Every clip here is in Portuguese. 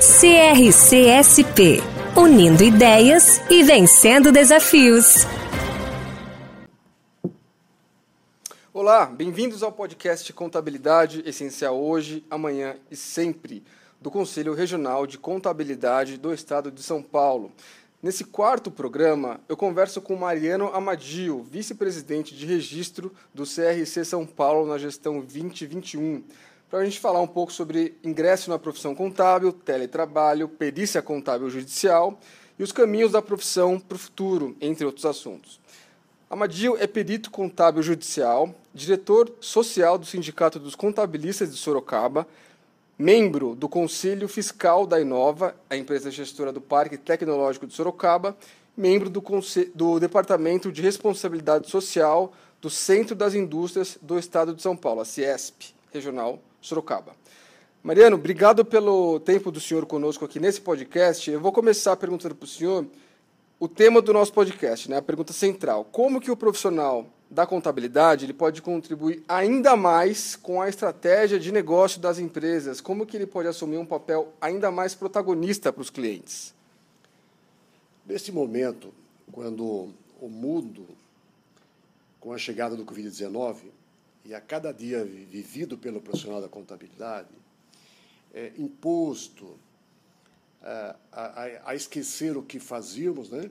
CRCSP Unindo ideias e vencendo desafios. Olá, bem-vindos ao podcast Contabilidade Essencial Hoje, Amanhã e Sempre, do Conselho Regional de Contabilidade do Estado de São Paulo. Nesse quarto programa, eu converso com Mariano Amadio, vice-presidente de registro do CRC São Paulo na gestão 2021 para a gente falar um pouco sobre ingresso na profissão contábil, teletrabalho, perícia contábil judicial e os caminhos da profissão para o futuro, entre outros assuntos. Amadil é perito contábil judicial, diretor social do Sindicato dos Contabilistas de Sorocaba, membro do Conselho Fiscal da Inova, a empresa gestora do Parque Tecnológico de Sorocaba, membro do, do Departamento de Responsabilidade Social do Centro das Indústrias do Estado de São Paulo, a CIESP, regional Sorocaba. Mariano, obrigado pelo tempo do senhor conosco aqui nesse podcast. Eu vou começar perguntando para o senhor o tema do nosso podcast, né? a pergunta central. Como que o profissional da contabilidade ele pode contribuir ainda mais com a estratégia de negócio das empresas? Como que ele pode assumir um papel ainda mais protagonista para os clientes? Nesse momento, quando o mundo, com a chegada do Covid-19, e a cada dia vivido pelo profissional da contabilidade, é, imposto é, a, a, a, esquecer o que fazíamos, né?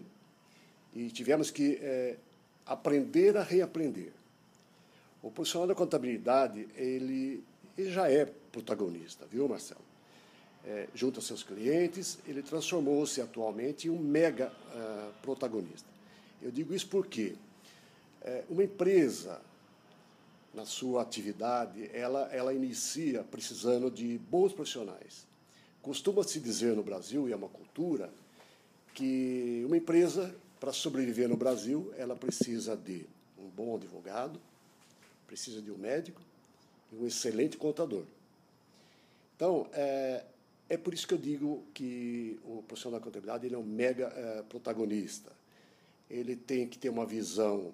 E tivemos que é, aprender a reaprender. O profissional da contabilidade, ele, ele já é protagonista, viu, Marcelo? É, junto aos seus clientes, ele transformou-se atualmente em um mega uh, protagonista. Eu digo isso porque é, uma empresa na sua atividade, ela, ela inicia precisando de bons profissionais. Costuma-se dizer no Brasil, e é uma cultura, que uma empresa, para sobreviver no Brasil, ela precisa de um bom advogado, precisa de um médico e um excelente contador. Então, é, é por isso que eu digo que o profissional da contabilidade ele é um mega é, protagonista. Ele tem que ter uma visão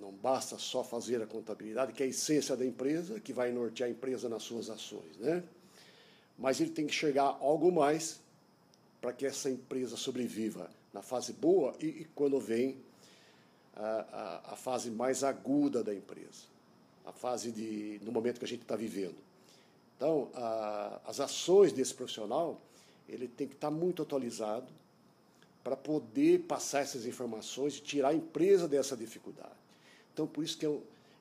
não basta só fazer a contabilidade, que é a essência da empresa, que vai nortear a empresa nas suas ações, né? Mas ele tem que chegar algo mais para que essa empresa sobreviva na fase boa e, e quando vem a, a, a, fase mais aguda da empresa, a fase de no momento que a gente está vivendo. Então, a, as ações desse profissional, ele tem que estar tá muito atualizado para poder passar essas informações e tirar a empresa dessa dificuldade. Então, por isso que é,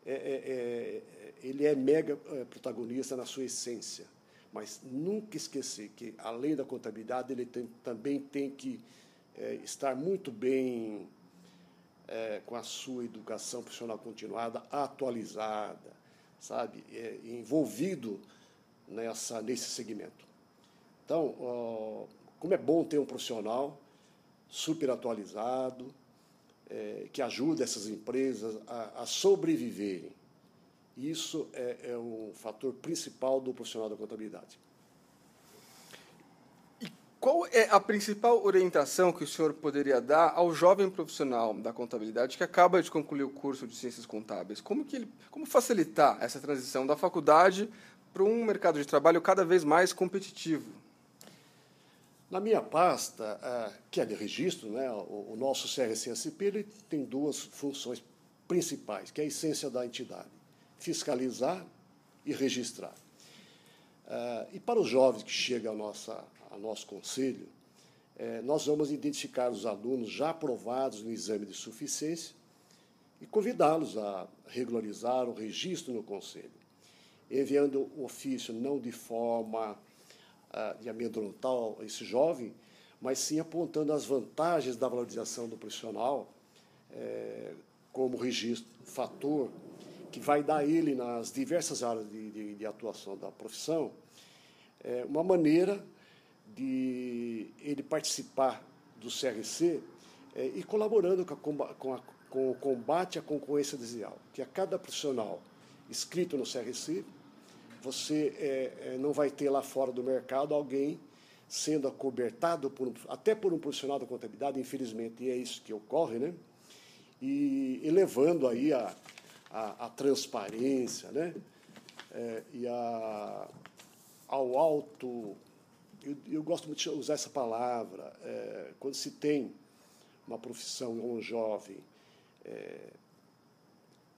é, é, ele é mega é, protagonista na sua essência. Mas nunca esquecer que, além da contabilidade, ele tem, também tem que é, estar muito bem é, com a sua educação profissional continuada, atualizada, sabe, envolvido nessa, nesse segmento. Então, ó, como é bom ter um profissional super atualizado, é, que ajuda essas empresas a, a sobreviverem. Isso é, é um fator principal do profissional da contabilidade. E qual é a principal orientação que o senhor poderia dar ao jovem profissional da contabilidade que acaba de concluir o curso de ciências contábeis? Como, que ele, como facilitar essa transição da faculdade para um mercado de trabalho cada vez mais competitivo? Na minha pasta, que é de registro, né, o nosso CRCSP ele tem duas funções principais, que é a essência da entidade, fiscalizar e registrar. E para os jovens que chegam ao, ao nosso conselho, é, nós vamos identificar os alunos já aprovados no exame de suficiência e convidá-los a regularizar o registro no conselho, enviando o ofício não de forma de amedrontar esse jovem, mas sim apontando as vantagens da valorização do profissional é, como registro, fator que vai dar a ele, nas diversas áreas de, de, de atuação da profissão, é, uma maneira de ele participar do CRC é, e colaborando com, a, com, a, com o combate à concorrência desleal, que a cada profissional inscrito no CRC, você é, é, não vai ter lá fora do mercado alguém sendo acobertado por, até por um profissional da contabilidade, infelizmente, e é isso que ocorre, né? E elevando aí a, a, a transparência, né? É, e a, ao alto. Eu, eu, gosto muito de usar essa palavra. É, quando se tem uma profissão, um jovem, é,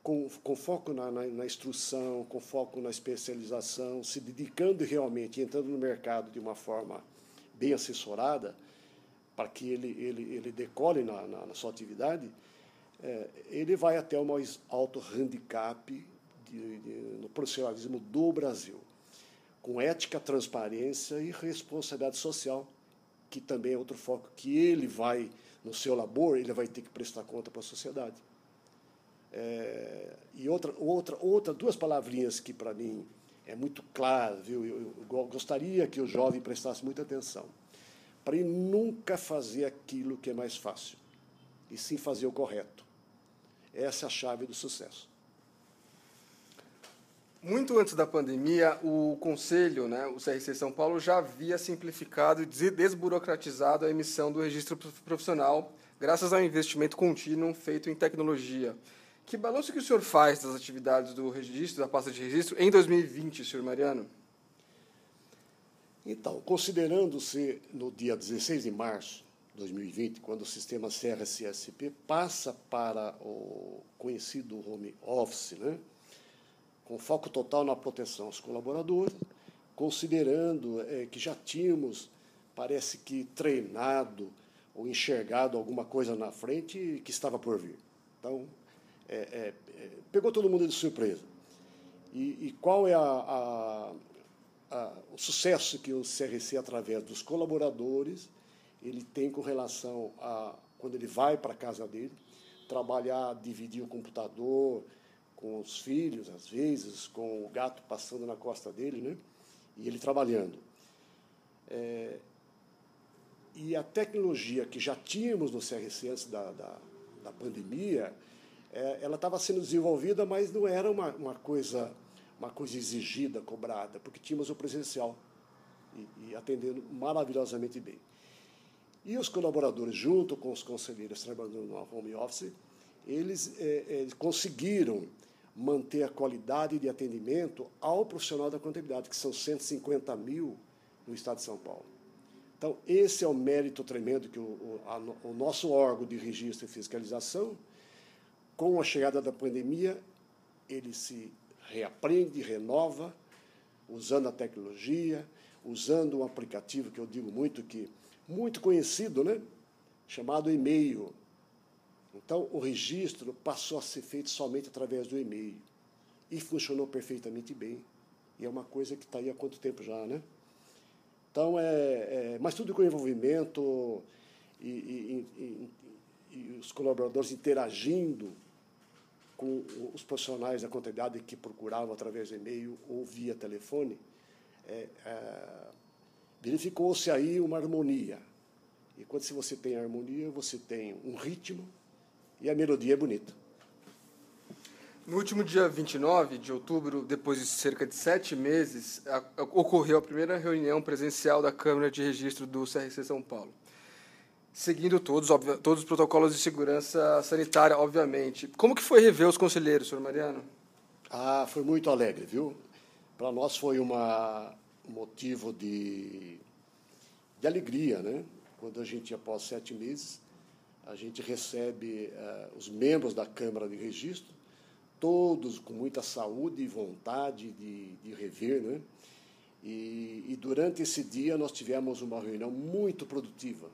com, com, foco na, na, na, instrução, com foco na especialização, se dedicando realmente, entrando no mercado de uma forma bem assessorada, para que ele, ele, ele decole na, na, na sua atividade, é, ele vai até o mais alto handicap de, de, no profissionalismo do Brasil, com ética, transparência e responsabilidade social, que também é outro foco que ele vai, no seu labor, ele vai ter que prestar conta para a sociedade. É, e outra, outra, outra, duas palavrinhas que para mim é muito claro, viu? Eu, eu gostaria que o jovem prestasse muita atenção. Para ele nunca fazer aquilo que é mais fácil, e sim fazer o correto. Essa é a chave do sucesso. Muito antes da pandemia, o Conselho, né, o CRC São Paulo, já havia simplificado e desburocratizado a emissão do registro profissional, graças ao investimento contínuo feito em tecnologia. Que balanço que o senhor faz das atividades do registro, da pasta de registro, em 2020, senhor Mariano? Então, considerando-se no dia 16 de março de 2020, quando o sistema CRCSP passa para o conhecido home office, né, com foco total na proteção aos colaboradores, considerando é, que já tínhamos, parece que, treinado ou enxergado alguma coisa na frente que estava por vir. Então, é, é, é, pegou todo mundo de surpresa. E, e qual é a, a, a, o sucesso que o CRC, através dos colaboradores, ele tem com relação a quando ele vai para a casa dele, trabalhar, dividir o computador com os filhos, às vezes, com o gato passando na costa dele, né? e ele trabalhando. É, e a tecnologia que já tínhamos no CRC antes da, da, da pandemia, é, ela estava sendo desenvolvida, mas não era uma, uma, coisa, uma coisa exigida, cobrada, porque tínhamos o presencial e, e atendendo maravilhosamente bem. E os colaboradores, junto com os conselheiros trabalhando no home office, eles é, é, conseguiram manter a qualidade de atendimento ao profissional da contabilidade, que são 150 mil no estado de São Paulo. Então, esse é o mérito tremendo que o, o, a, o nosso órgão de registro e fiscalização com a chegada da pandemia, ele se reaprende, renova, usando a tecnologia, usando um aplicativo que eu digo muito que muito conhecido, né? chamado e-mail. Então, o registro passou a ser feito somente através do e-mail. E funcionou perfeitamente bem. E é uma coisa que está aí há quanto tempo já, né? Então, é, é mas tudo com envolvimento e, e, e, e os colaboradores interagindo com os profissionais da contabilidade que procuravam através de e-mail ou via telefone, é, é, verificou-se aí uma harmonia. E quando se você tem harmonia, você tem um ritmo e a melodia é bonita. No último dia 29 de outubro, depois de cerca de sete meses, ocorreu a primeira reunião presencial da Câmara de Registro do CRC São Paulo seguindo todos, todos os protocolos de segurança sanitária, obviamente. Como que foi rever os conselheiros, senhor Mariano? Ah, foi muito alegre, viu? Para nós foi um motivo de, de alegria, né? Quando a gente, após sete meses, a gente recebe uh, os membros da Câmara de Registro, todos com muita saúde e vontade de, de rever, né? E, e durante esse dia nós tivemos uma reunião muito produtiva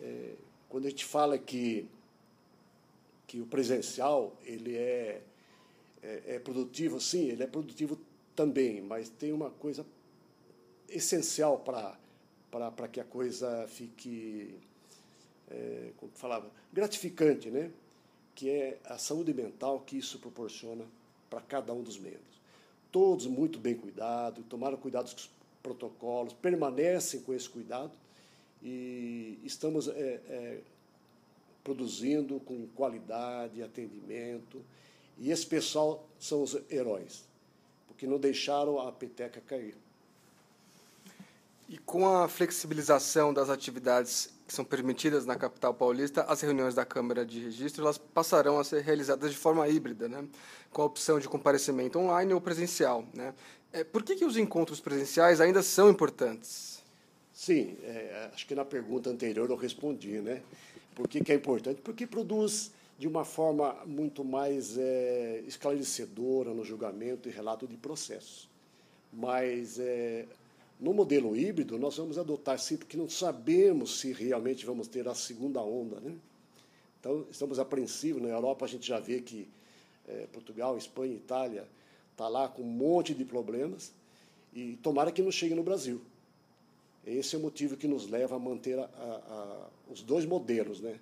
é, quando a gente fala que, que o presencial ele é, é, é produtivo, sim, ele é produtivo também, mas tem uma coisa essencial para que a coisa fique, é, como falava, gratificante, né? que é a saúde mental que isso proporciona para cada um dos membros. Todos muito bem cuidados, tomaram cuidados protocolos, permanecem com esse cuidado e estamos é, é, produzindo com qualidade, atendimento. E esse pessoal são os heróis, porque não deixaram a peteca cair. E com a flexibilização das atividades que são permitidas na capital paulista, as reuniões da Câmara de Registro elas passarão a ser realizadas de forma híbrida, né? com a opção de comparecimento online ou presencial. Né? É, por que, que os encontros presenciais ainda são importantes? Sim, é, acho que na pergunta anterior eu respondi. Né? Por que, que é importante? Porque produz de uma forma muito mais é, esclarecedora no julgamento e relato de processo. Mas é, no modelo híbrido, nós vamos adotar sim, porque não sabemos se realmente vamos ter a segunda onda. Né? Então, estamos apreensivos. Na Europa, a gente já vê que é, Portugal, Espanha, Itália está lá com um monte de problemas e tomara que não chegue no Brasil. Esse é o motivo que nos leva a manter a, a, os dois modelos. Né?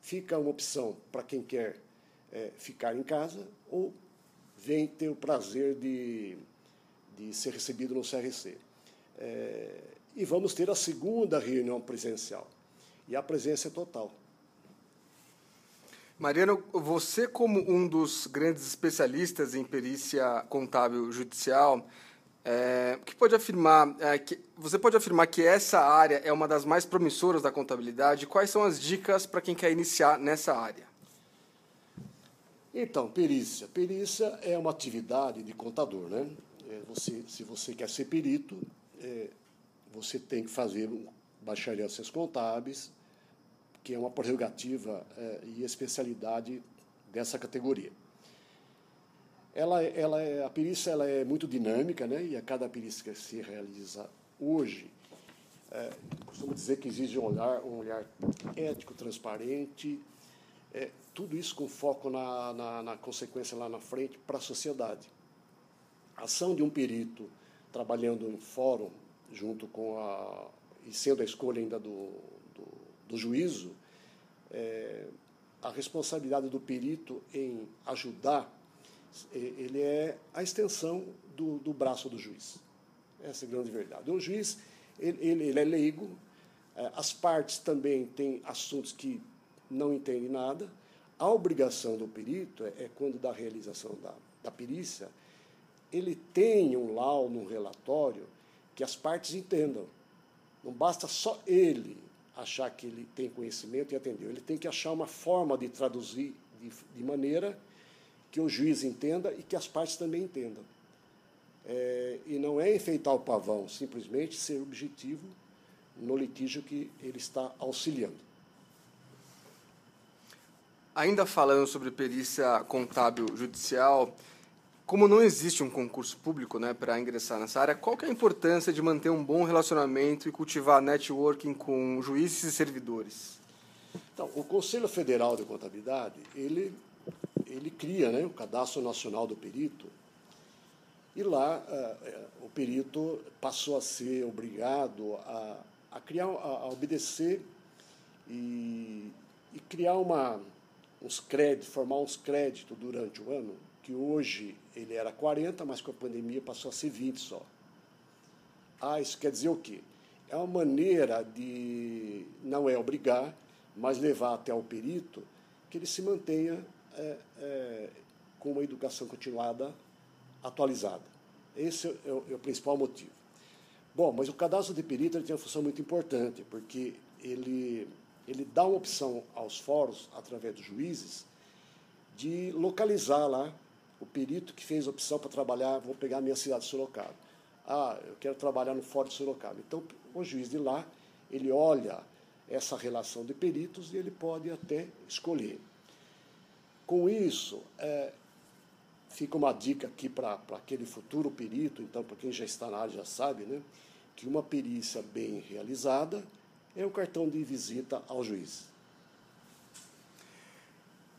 Fica uma opção para quem quer é, ficar em casa ou vem ter o prazer de, de ser recebido no CRC. É, e vamos ter a segunda reunião presencial. E a presença é total. Mariano, você como um dos grandes especialistas em perícia contábil judicial, é, que pode afirmar, é, que, você pode afirmar que essa área é uma das mais promissoras da contabilidade? Quais são as dicas para quem quer iniciar nessa área? Então, perícia. Perícia é uma atividade de contador, né? É, você, se você quer ser perito, é, você tem que fazer um bacharel em ciências contábeis, que é uma prerrogativa é, e especialidade dessa categoria. Ela, ela é, a perícia ela é muito dinâmica, né? e a cada perícia que se realiza hoje, é, costumo dizer que exige um olhar, um olhar ético, transparente, é, tudo isso com foco na, na, na consequência lá na frente para a sociedade. A ação de um perito trabalhando em fórum, junto com a. e sendo a escolha ainda do, do, do juízo, é, a responsabilidade do perito em ajudar, ele é a extensão do, do braço do juiz. Essa é a grande verdade. O juiz, ele, ele, ele é leigo, é, as partes também têm assuntos que não entendem nada. A obrigação do perito é, é quando da realização da, da perícia, ele tem um laudo, um relatório, que as partes entendam. Não basta só ele achar que ele tem conhecimento e atendeu. Ele tem que achar uma forma de traduzir de, de maneira que o juiz entenda e que as partes também entendam. É, e não é enfeitar o pavão, simplesmente ser objetivo no litígio que ele está auxiliando. Ainda falando sobre perícia contábil judicial, como não existe um concurso público né, para ingressar nessa área, qual que é a importância de manter um bom relacionamento e cultivar networking com juízes e servidores? Então, o Conselho Federal de Contabilidade, ele, ele cria né, o Cadastro Nacional do Perito, e lá uh, o perito passou a ser obrigado a, a criar, a obedecer e, e criar uma, uns créditos, formar uns créditos durante o ano que hoje ele era 40, mas com a pandemia passou a ser 20 só. Ah, isso quer dizer o quê? É uma maneira de, não é obrigar, mas levar até o perito que ele se mantenha é, é, com uma educação continuada atualizada. Esse é o, é o, principal motivo. Bom, mas o cadastro de perito tem uma função muito importante, porque ele, ele dá uma opção aos fóruns, através dos juízes, de localizar lá o perito que fez a opção para trabalhar, vou pegar a minha cidade de Sorocaba. Ah, eu quero trabalhar no Fórum de Sorocaba. Então, o juiz de lá, ele olha essa relação de peritos e ele pode até escolher. Com isso, é, fica uma dica aqui para aquele futuro perito, então, para quem já está na área já sabe, né, que uma perícia bem realizada é o cartão de visita ao juiz.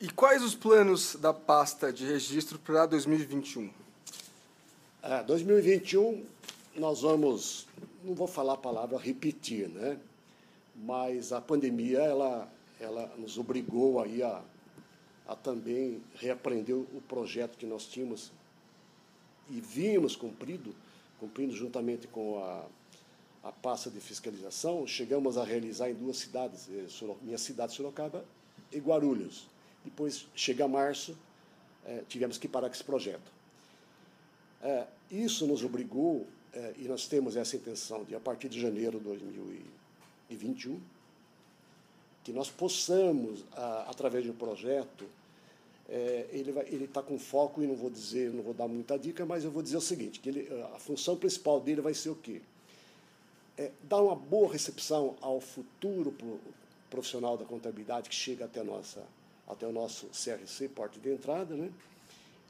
E quais os planos da pasta de registro para 2021? É, 2021 nós vamos, não vou falar a palavra repetir, né? Mas a pandemia ela, ela nos obrigou aí a, a também reaprender o projeto que nós tínhamos e vimos cumprido cumprindo juntamente com a, a pasta de fiscalização, chegamos a realizar em duas cidades, eh, minha cidade, Sorocaba, e Guarulhos. Depois, chega março, eh, tivemos que parar com esse projeto. Eh, isso nos obrigou, e nós temos essa intenção de, a partir de janeiro de 2021, que nós possamos, através de um projeto, é, ele está com foco, e não vou dizer, não vou dar muita dica, mas eu vou dizer o seguinte, que ele, a função principal dele vai ser o quê? É, dar uma boa recepção ao futuro profissional da contabilidade que chega até, nossa, até o nosso CRC, porta de entrada, né?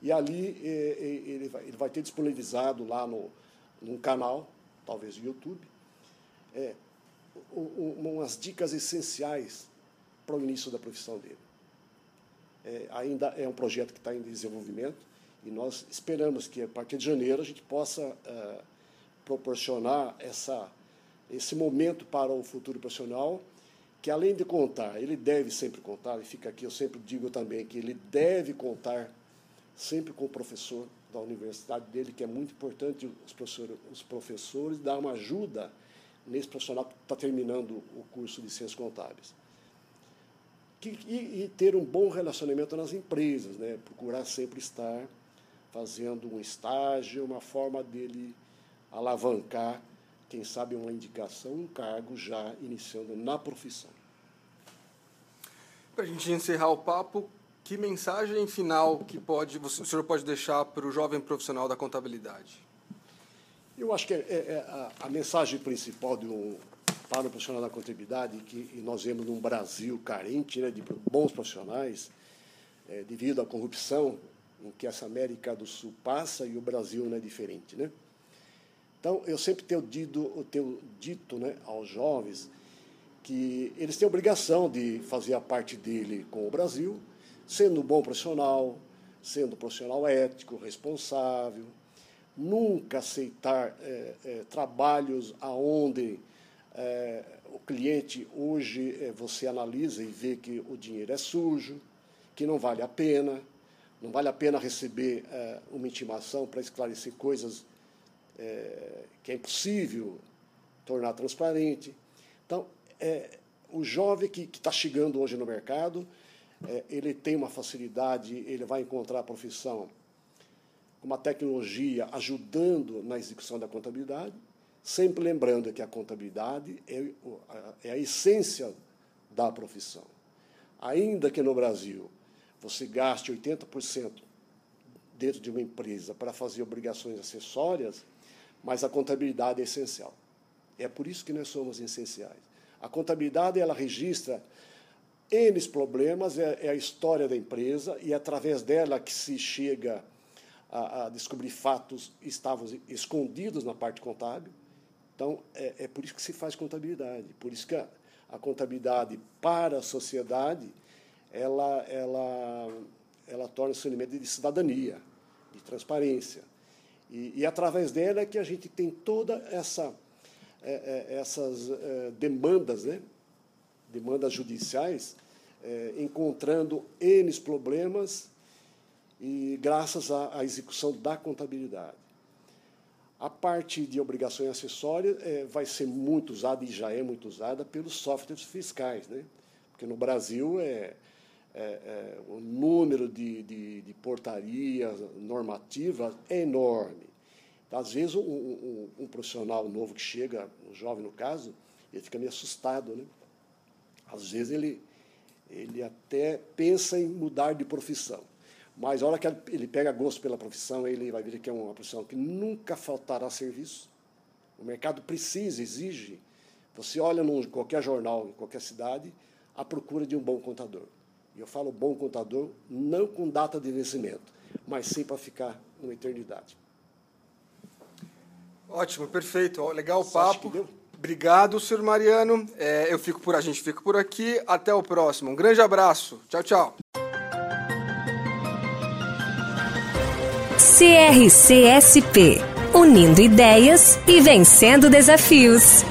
e ali é, é, ele, vai, ele vai ter disponibilizado lá no, num canal, talvez no YouTube, é, umas dicas essenciais para o início da profissão dele. É, ainda é um projeto que está em desenvolvimento e nós esperamos que a partir de janeiro a gente possa é, proporcionar essa, esse momento para o futuro profissional que além de contar, ele deve sempre contar, e fica aqui, eu sempre digo também que ele deve contar sempre com o professor da universidade dele, que é muito importante os professores, os professores dar uma ajuda nesse profissional que está terminando o curso de Ciências Contábeis. E, e, ter um bom relacionamento nas empresas, né? procurar sempre estar fazendo um estágio, uma forma dele alavancar, quem sabe, uma indicação, um cargo já iniciando na profissão. Para a gente encerrar o papo, que mensagem final que pode, o senhor pode deixar para o jovem profissional da contabilidade? Eu acho que é, é, é a, a, mensagem principal de um, para o profissional da contabilidade, que nós vemos num Brasil carente né, de bons profissionais, é, devido à corrupção em que essa América do Sul passa e o Brasil não é diferente. Né? Então, eu sempre tenho dito, tenho dito né, aos jovens que eles têm obrigação de fazer a parte dele com o Brasil, sendo um bom profissional, sendo um profissional ético, responsável, nunca aceitar é, é, trabalhos aonde é, o cliente hoje é, você analisa e vê que o dinheiro é sujo, que não vale a pena, não vale a pena receber é, uma intimação para esclarecer coisas é, que é impossível tornar transparente. Então, o jovem que está chegando hoje no mercado, ele tem uma facilidade, ele vai encontrar a profissão uma tecnologia ajudando na execução da contabilidade, sempre lembrando que a contabilidade é, é a essência da profissão. Ainda que no Brasil você gaste 80% dentro de uma empresa para fazer obrigações acessórias, mas a contabilidade é essencial. É por isso que nós somos essenciais. A contabilidade ela registra N problemas, é, é a história da empresa e é através dela que se chega a, a descobrir fatos estavam escondidos na parte contábil. Então, é, é, por isso que se faz contabilidade. Por isso que a, a contabilidade para a sociedade ela, ela, ela torna-se um elemento de cidadania, de transparência. E, e, através dela é que a gente tem toda essa é, é, essas é, demandas, né? demandas judiciais, é, encontrando N problemas e graças à, à execução da contabilidade. A parte de obrigações acessórias é, vai ser muito usada e já é muito usada pelos softwares fiscais, né? porque no Brasil é, é, é o número de, de, de, portarias normativas é enorme. Então, às vezes, um, um, um, profissional novo que chega, um jovem no caso, ele fica meio assustado. Né? Às vezes, ele, ele até pensa em mudar de profissão. Mas a hora que ele pega gosto pela profissão, ele vai ver que é uma profissão que nunca faltará serviço. O mercado precisa, exige. Você olha em qualquer jornal, em qualquer cidade, a procura de um bom contador. E eu falo bom contador não com data de vencimento, mas sim para ficar uma eternidade. Ótimo, perfeito. Legal o papo. Obrigado, senhor Mariano. É, eu fico por a gente fica por aqui. Até o próximo. Um grande abraço. Tchau, tchau. CRCSP Unindo ideias e vencendo desafios.